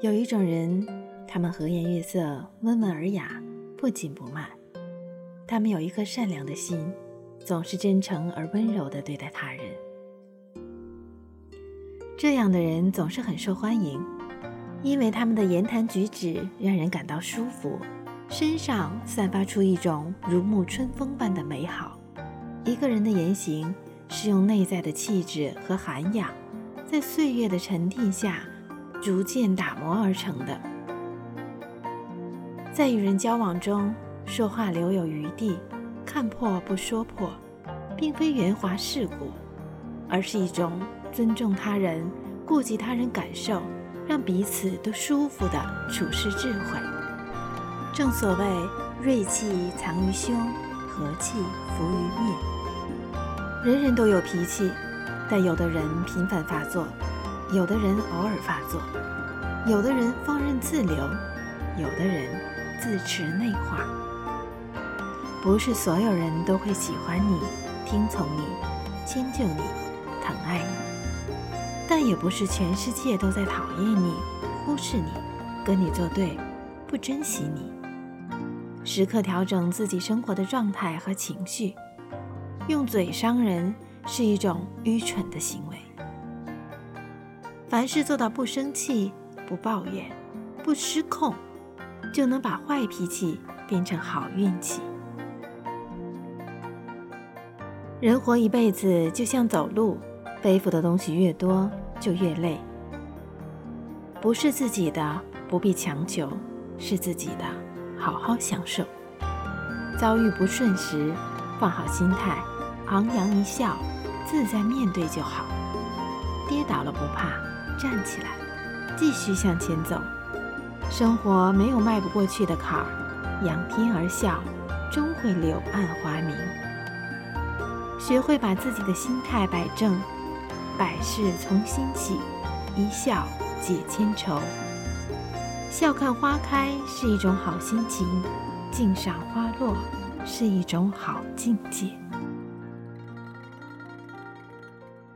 有一种人，他们和颜悦色、温文尔雅、不紧不慢，他们有一颗善良的心，总是真诚而温柔地对待他人。这样的人总是很受欢迎，因为他们的言谈举止让人感到舒服，身上散发出一种如沐春风般的美好。一个人的言行是用内在的气质和涵养，在岁月的沉淀下。逐渐打磨而成的，在与人交往中，说话留有余地，看破不说破，并非圆滑世故，而是一种尊重他人、顾及他人感受，让彼此都舒服的处事智慧。正所谓“锐气藏于胸，和气浮于面”。人人都有脾气，但有的人频繁发作。有的人偶尔发作，有的人放任自流，有的人自持内化。不是所有人都会喜欢你、听从你、迁就你、疼爱你，但也不是全世界都在讨厌你、忽视你、跟你作对、不珍惜你。时刻调整自己生活的状态和情绪，用嘴伤人是一种愚蠢的行为。凡事做到不生气、不抱怨、不失控，就能把坏脾气变成好运气。人活一辈子就像走路，背负的东西越多就越累。不是自己的不必强求，是自己的好好享受。遭遇不顺时，放好心态，昂扬一笑，自在面对就好。跌倒了不怕。站起来，继续向前走。生活没有迈不过去的坎儿，仰天而笑，终会柳暗花明。学会把自己的心态摆正，百事从心起，一笑解千愁。笑看花开是一种好心情，静赏花落是一种好境界。